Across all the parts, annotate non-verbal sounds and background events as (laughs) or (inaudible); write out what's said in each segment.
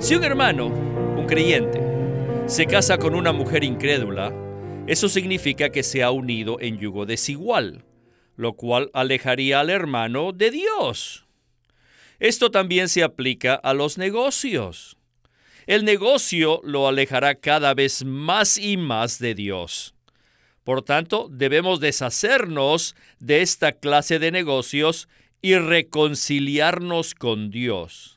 Si un hermano, un creyente, se casa con una mujer incrédula, eso significa que se ha unido en yugo desigual, lo cual alejaría al hermano de Dios. Esto también se aplica a los negocios. El negocio lo alejará cada vez más y más de Dios. Por tanto, debemos deshacernos de esta clase de negocios y reconciliarnos con Dios.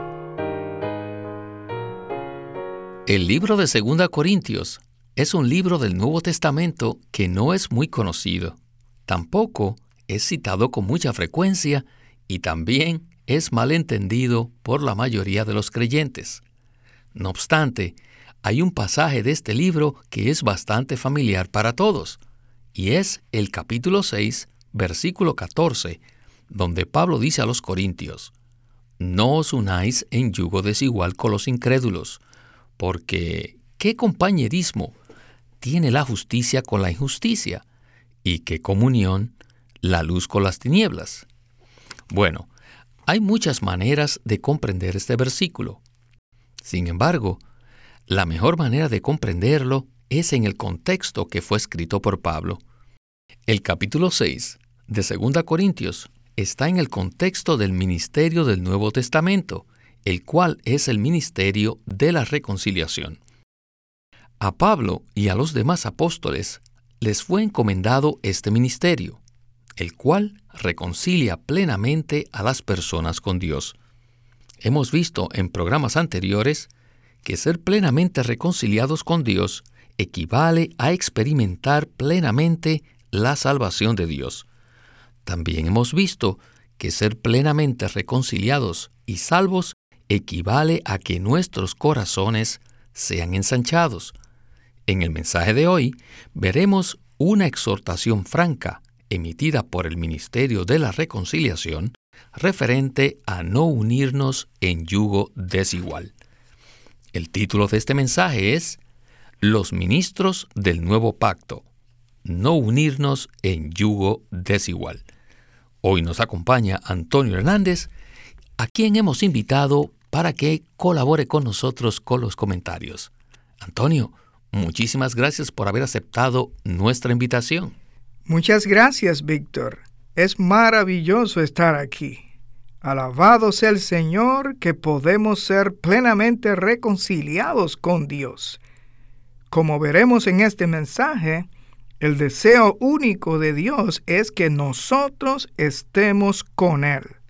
El libro de 2 Corintios es un libro del Nuevo Testamento que no es muy conocido. Tampoco es citado con mucha frecuencia y también es mal entendido por la mayoría de los creyentes. No obstante, hay un pasaje de este libro que es bastante familiar para todos, y es el capítulo 6, versículo 14, donde Pablo dice a los corintios, No os unáis en yugo desigual con los incrédulos, porque ¿qué compañerismo tiene la justicia con la injusticia? ¿Y qué comunión la luz con las tinieblas? Bueno, hay muchas maneras de comprender este versículo. Sin embargo, la mejor manera de comprenderlo es en el contexto que fue escrito por Pablo. El capítulo 6 de 2 Corintios está en el contexto del ministerio del Nuevo Testamento, el cual es el ministerio de la reconciliación. A Pablo y a los demás apóstoles les fue encomendado este ministerio, el cual reconcilia plenamente a las personas con Dios. Hemos visto en programas anteriores que ser plenamente reconciliados con Dios equivale a experimentar plenamente la salvación de Dios. También hemos visto que ser plenamente reconciliados y salvos equivale a que nuestros corazones sean ensanchados. En el mensaje de hoy veremos una exhortación franca emitida por el Ministerio de la Reconciliación referente a no unirnos en yugo desigual. El título de este mensaje es Los ministros del nuevo pacto, no unirnos en yugo desigual. Hoy nos acompaña Antonio Hernández, a quien hemos invitado para que colabore con nosotros con los comentarios. Antonio, muchísimas gracias por haber aceptado nuestra invitación. Muchas gracias, Víctor. Es maravilloso estar aquí. Alabado sea el Señor que podemos ser plenamente reconciliados con Dios. Como veremos en este mensaje, el deseo único de Dios es que nosotros estemos con Él.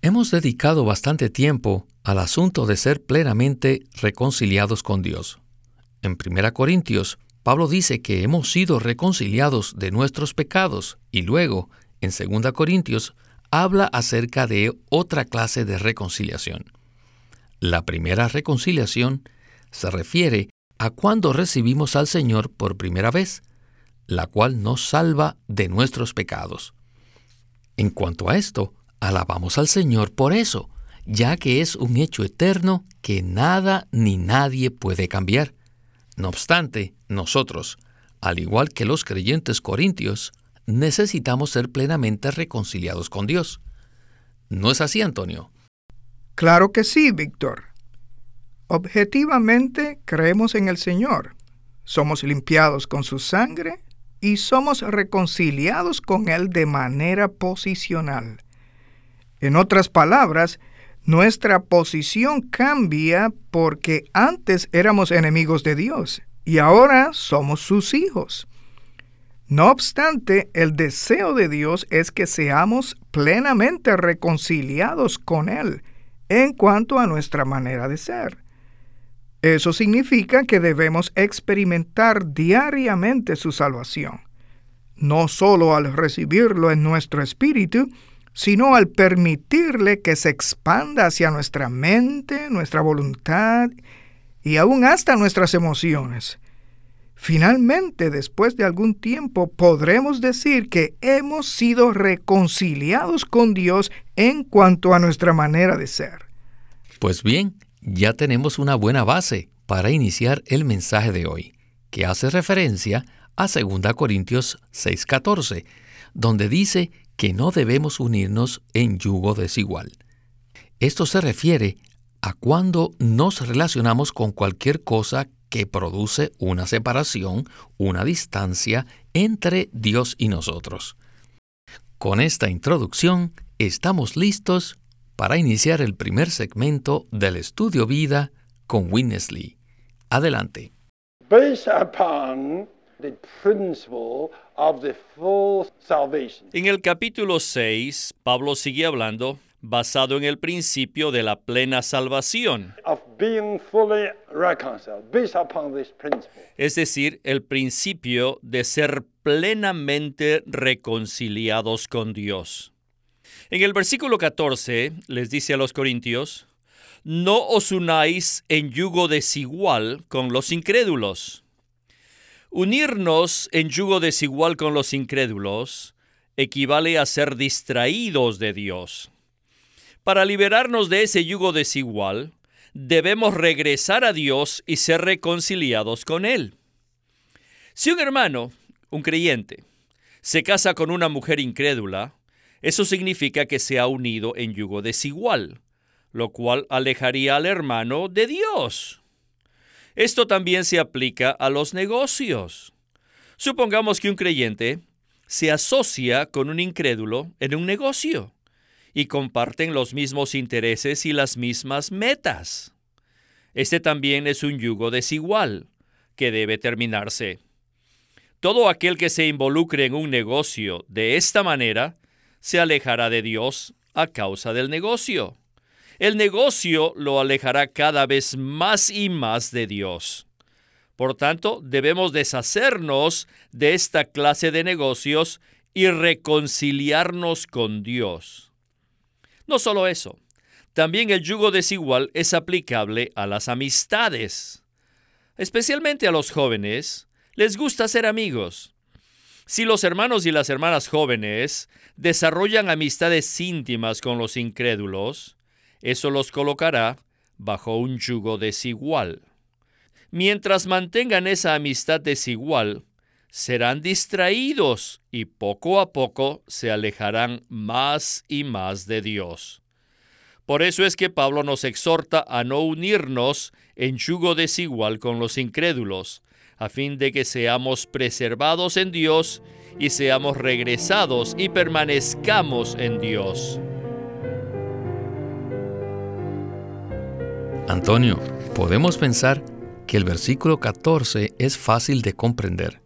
Hemos dedicado bastante tiempo al asunto de ser plenamente reconciliados con Dios. En 1 Corintios, Pablo dice que hemos sido reconciliados de nuestros pecados y luego, en 2 Corintios, habla acerca de otra clase de reconciliación. La primera reconciliación se refiere a cuando recibimos al Señor por primera vez, la cual nos salva de nuestros pecados. En cuanto a esto, alabamos al Señor por eso, ya que es un hecho eterno que nada ni nadie puede cambiar. No obstante, nosotros, al igual que los creyentes corintios, necesitamos ser plenamente reconciliados con Dios. ¿No es así, Antonio? Claro que sí, Víctor. Objetivamente creemos en el Señor. Somos limpiados con su sangre y somos reconciliados con Él de manera posicional. En otras palabras, nuestra posición cambia porque antes éramos enemigos de Dios y ahora somos sus hijos. No obstante, el deseo de Dios es que seamos plenamente reconciliados con Él en cuanto a nuestra manera de ser. Eso significa que debemos experimentar diariamente su salvación, no solo al recibirlo en nuestro espíritu, sino al permitirle que se expanda hacia nuestra mente, nuestra voluntad y aún hasta nuestras emociones. Finalmente, después de algún tiempo, podremos decir que hemos sido reconciliados con Dios en cuanto a nuestra manera de ser. Pues bien, ya tenemos una buena base para iniciar el mensaje de hoy, que hace referencia a 2 Corintios 6:14, donde dice que no debemos unirnos en yugo desigual. Esto se refiere a cuando nos relacionamos con cualquier cosa que produce una separación, una distancia entre Dios y nosotros. Con esta introducción, estamos listos para iniciar el primer segmento del estudio vida con Winnesley. Adelante. En el capítulo 6, Pablo sigue hablando basado en el principio de la plena salvación. Es decir, el principio de ser plenamente reconciliados con Dios. En el versículo 14 les dice a los corintios, no os unáis en yugo desigual con los incrédulos. Unirnos en yugo desigual con los incrédulos equivale a ser distraídos de Dios. Para liberarnos de ese yugo desigual, debemos regresar a Dios y ser reconciliados con Él. Si un hermano, un creyente, se casa con una mujer incrédula, eso significa que se ha unido en yugo desigual, lo cual alejaría al hermano de Dios. Esto también se aplica a los negocios. Supongamos que un creyente se asocia con un incrédulo en un negocio y comparten los mismos intereses y las mismas metas. Este también es un yugo desigual que debe terminarse. Todo aquel que se involucre en un negocio de esta manera se alejará de Dios a causa del negocio. El negocio lo alejará cada vez más y más de Dios. Por tanto, debemos deshacernos de esta clase de negocios y reconciliarnos con Dios. No solo eso, también el yugo desigual es aplicable a las amistades. Especialmente a los jóvenes, les gusta ser amigos. Si los hermanos y las hermanas jóvenes desarrollan amistades íntimas con los incrédulos, eso los colocará bajo un yugo desigual. Mientras mantengan esa amistad desigual, serán distraídos y poco a poco se alejarán más y más de Dios. Por eso es que Pablo nos exhorta a no unirnos en yugo desigual con los incrédulos, a fin de que seamos preservados en Dios y seamos regresados y permanezcamos en Dios. Antonio, podemos pensar que el versículo 14 es fácil de comprender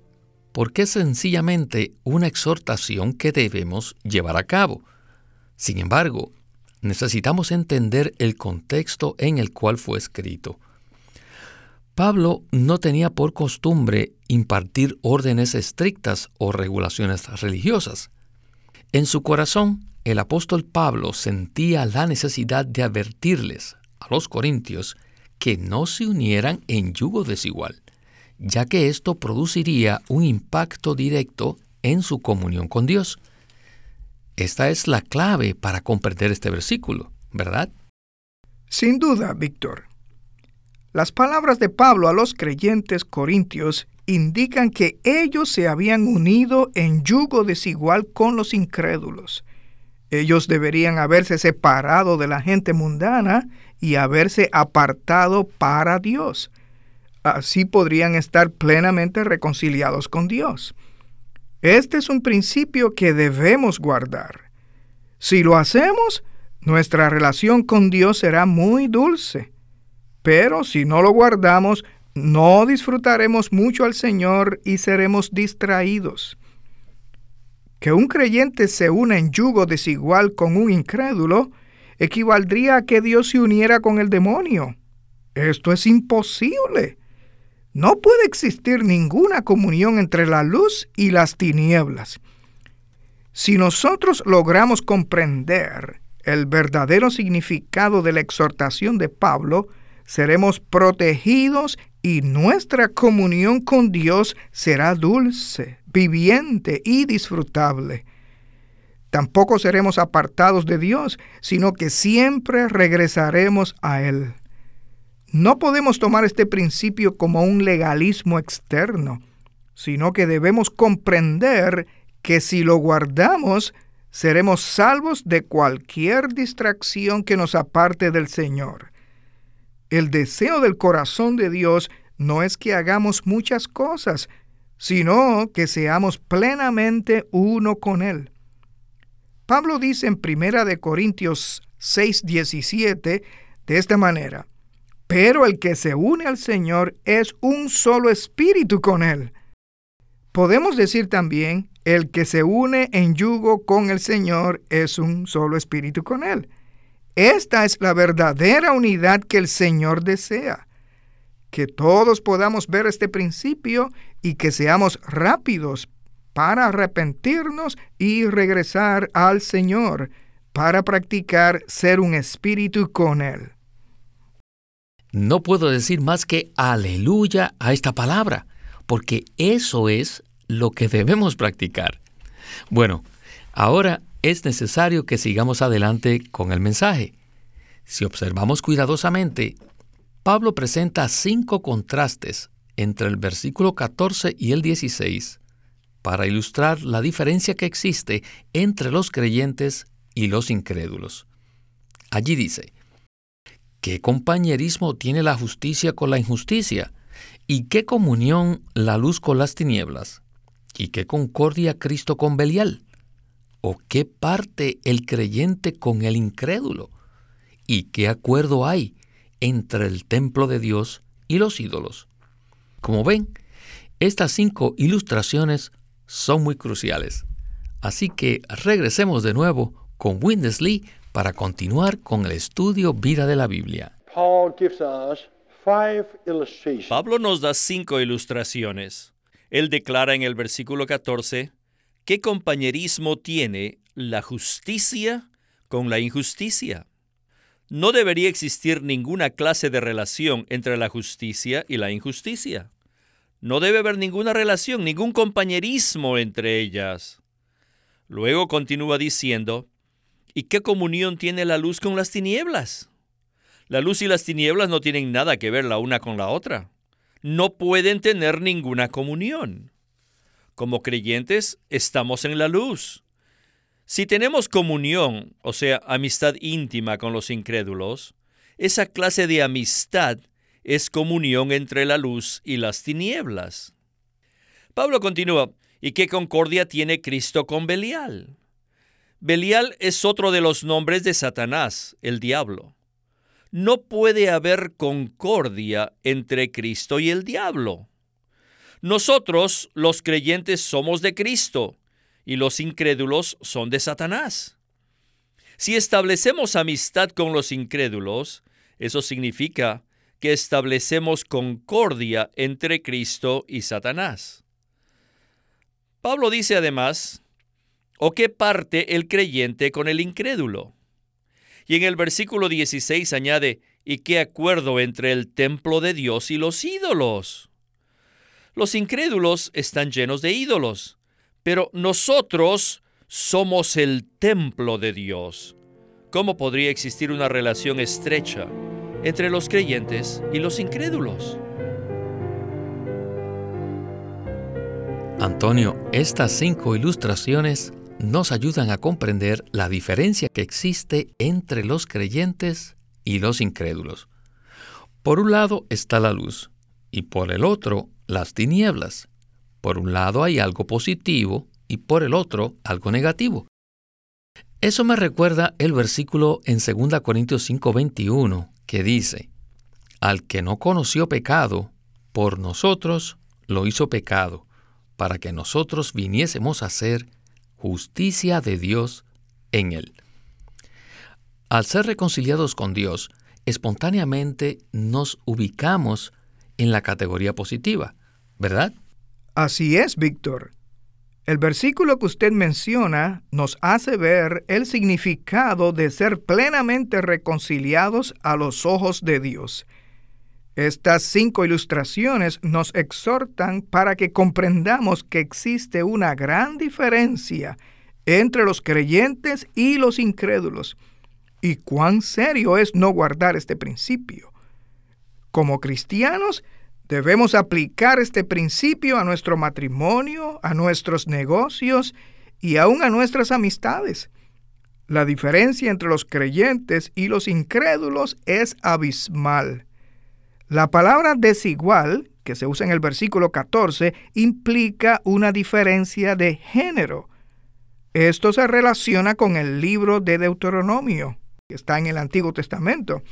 porque es sencillamente una exhortación que debemos llevar a cabo. Sin embargo, necesitamos entender el contexto en el cual fue escrito. Pablo no tenía por costumbre impartir órdenes estrictas o regulaciones religiosas. En su corazón, el apóstol Pablo sentía la necesidad de advertirles a los corintios que no se unieran en yugo desigual ya que esto produciría un impacto directo en su comunión con Dios. Esta es la clave para comprender este versículo, ¿verdad? Sin duda, Víctor. Las palabras de Pablo a los creyentes corintios indican que ellos se habían unido en yugo desigual con los incrédulos. Ellos deberían haberse separado de la gente mundana y haberse apartado para Dios. Así podrían estar plenamente reconciliados con Dios. Este es un principio que debemos guardar. Si lo hacemos, nuestra relación con Dios será muy dulce. Pero si no lo guardamos, no disfrutaremos mucho al Señor y seremos distraídos. Que un creyente se una en yugo desigual con un incrédulo equivaldría a que Dios se uniera con el demonio. Esto es imposible. No puede existir ninguna comunión entre la luz y las tinieblas. Si nosotros logramos comprender el verdadero significado de la exhortación de Pablo, seremos protegidos y nuestra comunión con Dios será dulce, viviente y disfrutable. Tampoco seremos apartados de Dios, sino que siempre regresaremos a Él. No podemos tomar este principio como un legalismo externo, sino que debemos comprender que si lo guardamos, seremos salvos de cualquier distracción que nos aparte del Señor. El deseo del corazón de Dios no es que hagamos muchas cosas, sino que seamos plenamente uno con Él. Pablo dice en Primera de Corintios 6:17 de esta manera: Pero el que se une al Señor es un solo espíritu con Él. Podemos decir también el que se une en yugo con el Señor es un solo espíritu con Él. Esta es la verdadera unidad que el Señor desea. Que todos podamos ver este principio y que seamos rápidos para arrepentirnos y regresar al Señor, para practicar ser un espíritu con Él. No puedo decir más que aleluya a esta palabra, porque eso es lo que debemos practicar. Bueno, ahora es necesario que sigamos adelante con el mensaje. Si observamos cuidadosamente, Pablo presenta cinco contrastes entre el versículo 14 y el 16 para ilustrar la diferencia que existe entre los creyentes y los incrédulos. Allí dice, ¿qué compañerismo tiene la justicia con la injusticia? ¿Y qué comunión la luz con las tinieblas? ¿Y qué concordia Cristo con Belial? ¿O qué parte el creyente con el incrédulo? ¿Y qué acuerdo hay entre el templo de Dios y los ídolos? Como ven, estas cinco ilustraciones son muy cruciales. Así que regresemos de nuevo con Windesley para continuar con el estudio Vida de la Biblia. Pablo nos da cinco ilustraciones. Él declara en el versículo 14, ¿qué compañerismo tiene la justicia con la injusticia? No debería existir ninguna clase de relación entre la justicia y la injusticia. No debe haber ninguna relación, ningún compañerismo entre ellas. Luego continúa diciendo, ¿y qué comunión tiene la luz con las tinieblas? La luz y las tinieblas no tienen nada que ver la una con la otra no pueden tener ninguna comunión. Como creyentes estamos en la luz. Si tenemos comunión, o sea, amistad íntima con los incrédulos, esa clase de amistad es comunión entre la luz y las tinieblas. Pablo continúa, ¿y qué concordia tiene Cristo con Belial? Belial es otro de los nombres de Satanás, el diablo no puede haber concordia entre Cristo y el diablo. Nosotros, los creyentes, somos de Cristo y los incrédulos son de Satanás. Si establecemos amistad con los incrédulos, eso significa que establecemos concordia entre Cristo y Satanás. Pablo dice además, ¿o qué parte el creyente con el incrédulo? Y en el versículo 16 añade, ¿y qué acuerdo entre el templo de Dios y los ídolos? Los incrédulos están llenos de ídolos, pero nosotros somos el templo de Dios. ¿Cómo podría existir una relación estrecha entre los creyentes y los incrédulos? Antonio, estas cinco ilustraciones nos ayudan a comprender la diferencia que existe entre los creyentes y los incrédulos. Por un lado está la luz y por el otro las tinieblas. Por un lado hay algo positivo y por el otro algo negativo. Eso me recuerda el versículo en 2 Corintios 5:21 que dice, Al que no conoció pecado, por nosotros lo hizo pecado, para que nosotros viniésemos a ser justicia de Dios en él. Al ser reconciliados con Dios, espontáneamente nos ubicamos en la categoría positiva, ¿verdad? Así es, Víctor. El versículo que usted menciona nos hace ver el significado de ser plenamente reconciliados a los ojos de Dios. Estas cinco ilustraciones nos exhortan para que comprendamos que existe una gran diferencia entre los creyentes y los incrédulos, y cuán serio es no guardar este principio. Como cristianos, debemos aplicar este principio a nuestro matrimonio, a nuestros negocios y aún a nuestras amistades. La diferencia entre los creyentes y los incrédulos es abismal. La palabra desigual, que se usa en el versículo 14, implica una diferencia de género. Esto se relaciona con el libro de Deuteronomio, que está en el Antiguo Testamento,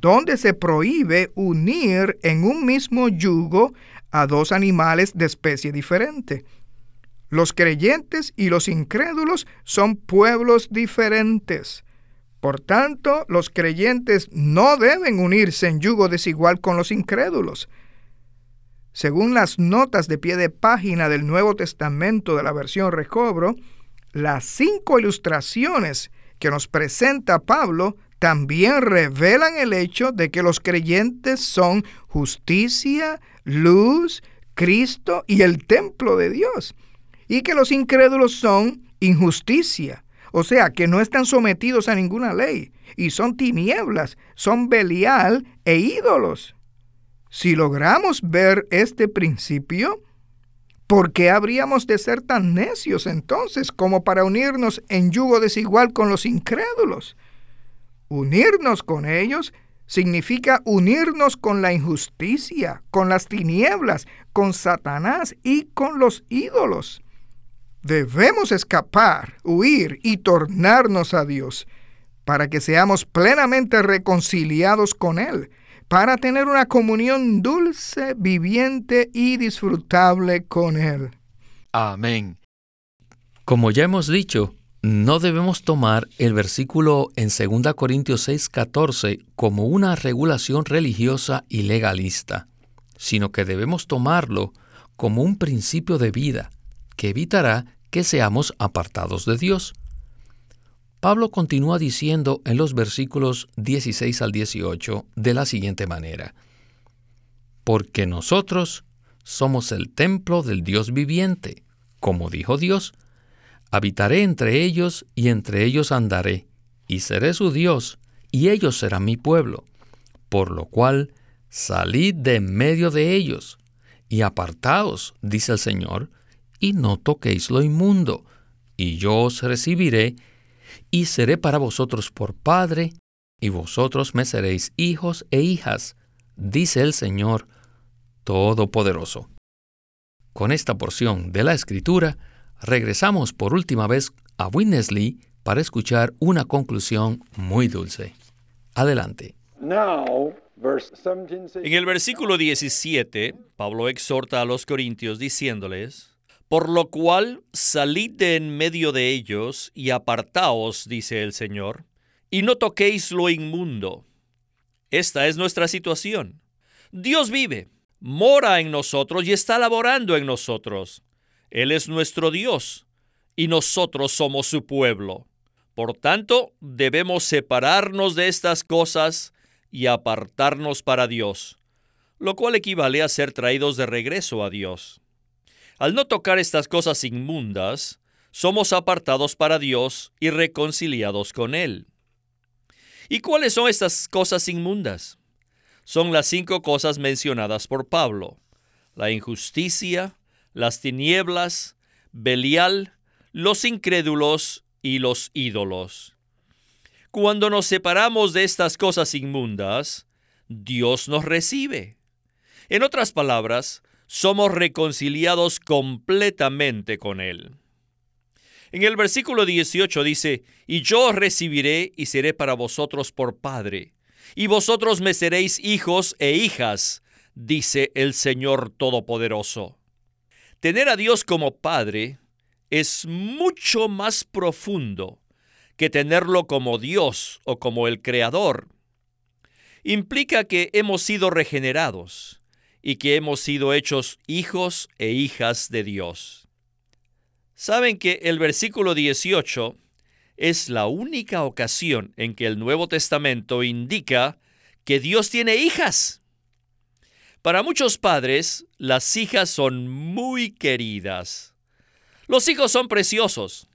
donde se prohíbe unir en un mismo yugo a dos animales de especie diferente. Los creyentes y los incrédulos son pueblos diferentes. Por tanto, los creyentes no deben unirse en yugo desigual con los incrédulos. Según las notas de pie de página del Nuevo Testamento de la versión Recobro, las cinco ilustraciones que nos presenta Pablo también revelan el hecho de que los creyentes son justicia, luz, Cristo y el templo de Dios, y que los incrédulos son injusticia, o sea, que no están sometidos a ninguna ley y son tinieblas, son Belial e ídolos. Si logramos ver este principio, ¿por qué habríamos de ser tan necios entonces como para unirnos en yugo desigual con los incrédulos? Unirnos con ellos significa unirnos con la injusticia, con las tinieblas, con Satanás y con los ídolos. Debemos escapar, huir y tornarnos a Dios para que seamos plenamente reconciliados con Él, para tener una comunión dulce, viviente y disfrutable con Él. Amén. Como ya hemos dicho, no debemos tomar el versículo en 2 Corintios 6:14 como una regulación religiosa y legalista, sino que debemos tomarlo como un principio de vida que evitará que seamos apartados de Dios. Pablo continúa diciendo en los versículos 16 al 18 de la siguiente manera, Porque nosotros somos el templo del Dios viviente, como dijo Dios, habitaré entre ellos y entre ellos andaré, y seré su Dios, y ellos serán mi pueblo, por lo cual salid de en medio de ellos, y apartaos, dice el Señor, y no toquéis lo inmundo, y yo os recibiré, y seré para vosotros por Padre, y vosotros me seréis hijos e hijas, dice el Señor Todopoderoso. Con esta porción de la Escritura, regresamos por última vez a Winnesley para escuchar una conclusión muy dulce. Adelante. En el versículo 17, Pablo exhorta a los corintios diciéndoles, por lo cual salid de en medio de ellos y apartaos, dice el Señor, y no toquéis lo inmundo. Esta es nuestra situación. Dios vive, mora en nosotros y está laborando en nosotros. Él es nuestro Dios y nosotros somos su pueblo. Por tanto, debemos separarnos de estas cosas y apartarnos para Dios, lo cual equivale a ser traídos de regreso a Dios. Al no tocar estas cosas inmundas, somos apartados para Dios y reconciliados con Él. ¿Y cuáles son estas cosas inmundas? Son las cinco cosas mencionadas por Pablo. La injusticia, las tinieblas, Belial, los incrédulos y los ídolos. Cuando nos separamos de estas cosas inmundas, Dios nos recibe. En otras palabras, somos reconciliados completamente con Él. En el versículo 18 dice, Y yo os recibiré y seré para vosotros por Padre, y vosotros me seréis hijos e hijas, dice el Señor Todopoderoso. Tener a Dios como Padre es mucho más profundo que tenerlo como Dios o como el Creador. Implica que hemos sido regenerados y que hemos sido hechos hijos e hijas de Dios. Saben que el versículo 18 es la única ocasión en que el Nuevo Testamento indica que Dios tiene hijas. Para muchos padres, las hijas son muy queridas. Los hijos son preciosos,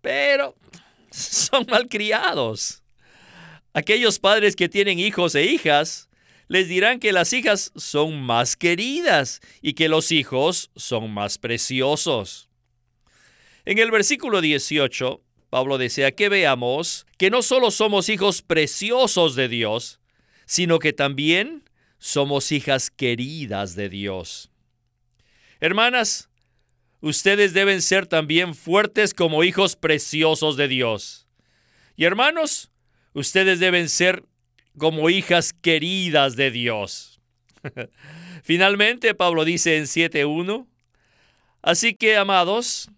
pero (laughs) son malcriados. Aquellos padres que tienen hijos e hijas les dirán que las hijas son más queridas y que los hijos son más preciosos. En el versículo 18, Pablo desea que veamos que no solo somos hijos preciosos de Dios, sino que también somos hijas queridas de Dios. Hermanas, ustedes deben ser también fuertes como hijos preciosos de Dios. Y hermanos, ustedes deben ser como hijas queridas de Dios. (laughs) Finalmente, Pablo dice en 7.1, Así que, amados,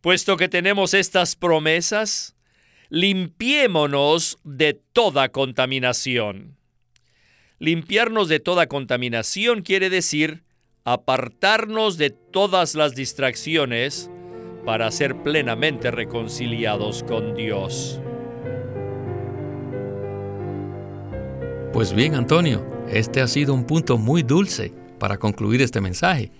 Puesto que tenemos estas promesas, limpiémonos de toda contaminación. Limpiarnos de toda contaminación quiere decir apartarnos de todas las distracciones para ser plenamente reconciliados con Dios. Pues bien, Antonio, este ha sido un punto muy dulce para concluir este mensaje.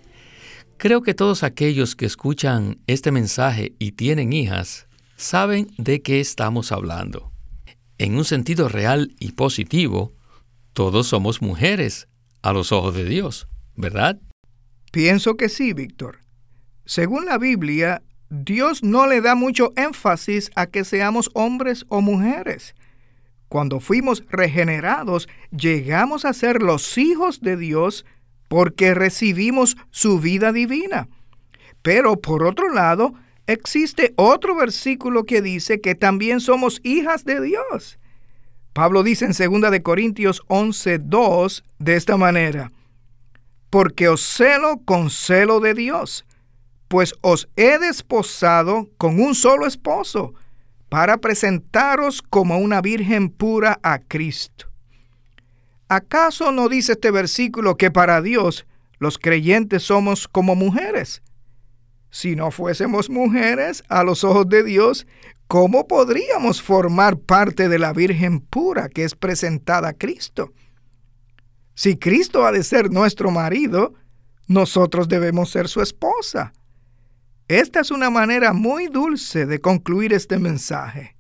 Creo que todos aquellos que escuchan este mensaje y tienen hijas saben de qué estamos hablando. En un sentido real y positivo, todos somos mujeres a los ojos de Dios, ¿verdad? Pienso que sí, Víctor. Según la Biblia, Dios no le da mucho énfasis a que seamos hombres o mujeres. Cuando fuimos regenerados, llegamos a ser los hijos de Dios porque recibimos su vida divina. Pero por otro lado, existe otro versículo que dice que también somos hijas de Dios. Pablo dice en 2 de Corintios 11:2 de esta manera: Porque os celo con celo de Dios, pues os he desposado con un solo esposo, para presentaros como una virgen pura a Cristo. ¿Acaso no dice este versículo que para Dios los creyentes somos como mujeres? Si no fuésemos mujeres a los ojos de Dios, ¿cómo podríamos formar parte de la Virgen pura que es presentada a Cristo? Si Cristo ha de ser nuestro marido, nosotros debemos ser su esposa. Esta es una manera muy dulce de concluir este mensaje.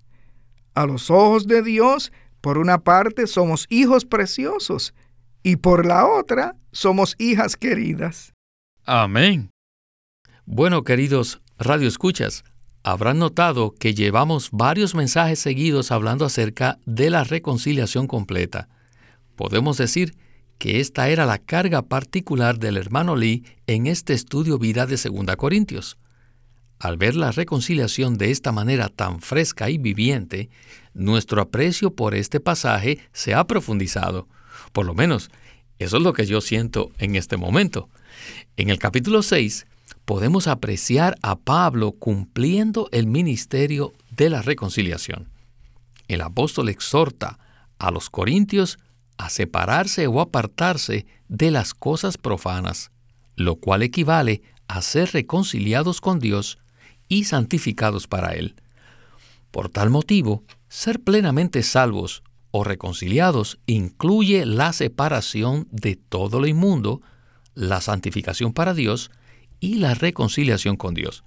A los ojos de Dios, por una parte somos hijos preciosos y por la otra somos hijas queridas. Amén. Bueno, queridos radioescuchas, habrán notado que llevamos varios mensajes seguidos hablando acerca de la reconciliación completa. Podemos decir que esta era la carga particular del hermano Lee en este estudio vida de 2 Corintios. Al ver la reconciliación de esta manera tan fresca y viviente, nuestro aprecio por este pasaje se ha profundizado. Por lo menos, eso es lo que yo siento en este momento. En el capítulo 6 podemos apreciar a Pablo cumpliendo el ministerio de la reconciliación. El apóstol exhorta a los corintios a separarse o apartarse de las cosas profanas, lo cual equivale a ser reconciliados con Dios y santificados para Él. Por tal motivo, ser plenamente salvos o reconciliados incluye la separación de todo lo inmundo, la santificación para Dios y la reconciliación con Dios.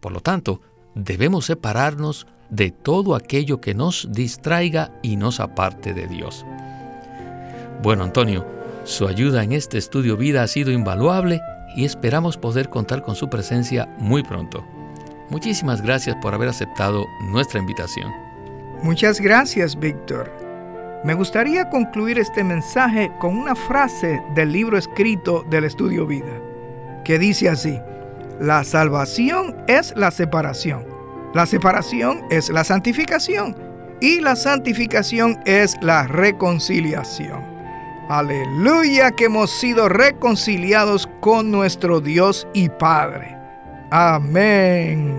Por lo tanto, debemos separarnos de todo aquello que nos distraiga y nos aparte de Dios. Bueno, Antonio, su ayuda en este estudio vida ha sido invaluable y esperamos poder contar con su presencia muy pronto. Muchísimas gracias por haber aceptado nuestra invitación. Muchas gracias, Víctor. Me gustaría concluir este mensaje con una frase del libro escrito del estudio vida, que dice así, la salvación es la separación, la separación es la santificación y la santificación es la reconciliación. Aleluya que hemos sido reconciliados con nuestro Dios y Padre. Amén.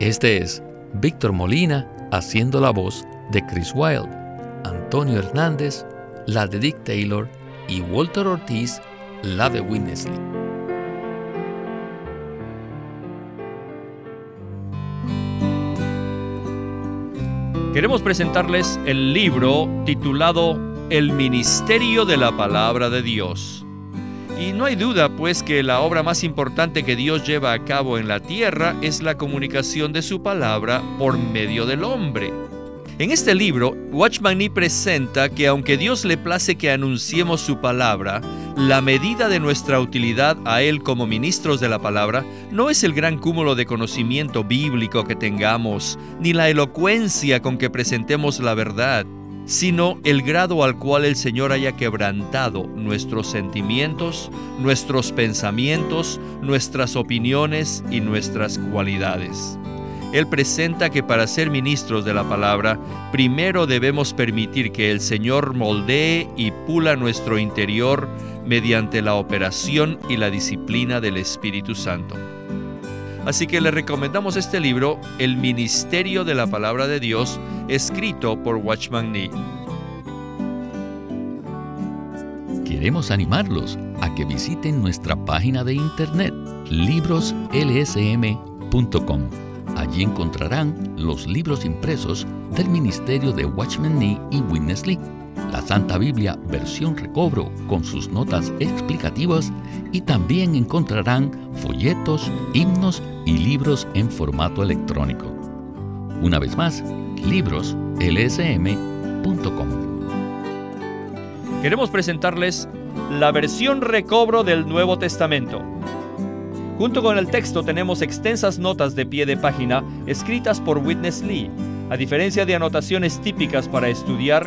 Este es Víctor Molina haciendo la voz de Chris Wilde, Antonio Hernández, la de Dick Taylor y Walter Ortiz, la de Winnesley. Queremos presentarles el libro titulado El Ministerio de la Palabra de Dios. Y no hay duda, pues, que la obra más importante que Dios lleva a cabo en la tierra es la comunicación de su palabra por medio del hombre. En este libro, Watchman Nee presenta que aunque Dios le place que anunciemos su palabra, la medida de nuestra utilidad a Él como ministros de la palabra no es el gran cúmulo de conocimiento bíblico que tengamos, ni la elocuencia con que presentemos la verdad, sino el grado al cual el Señor haya quebrantado nuestros sentimientos, nuestros pensamientos, nuestras opiniones y nuestras cualidades. Él presenta que para ser ministros de la palabra, primero debemos permitir que el Señor moldee y pula nuestro interior mediante la operación y la disciplina del Espíritu Santo. Así que le recomendamos este libro, El Ministerio de la Palabra de Dios, escrito por Watchman Nee. Queremos animarlos a que visiten nuestra página de internet libroslsm.com Allí encontrarán los libros impresos del Ministerio de Watchman Nee y Witness Lee, la Santa Biblia versión recobro con sus notas explicativas y también encontrarán folletos, himnos y libros en formato electrónico. Una vez más, libroslsm.com. Queremos presentarles la versión recobro del Nuevo Testamento Junto con el texto tenemos extensas notas de pie de página escritas por Witness Lee, a diferencia de anotaciones típicas para estudiar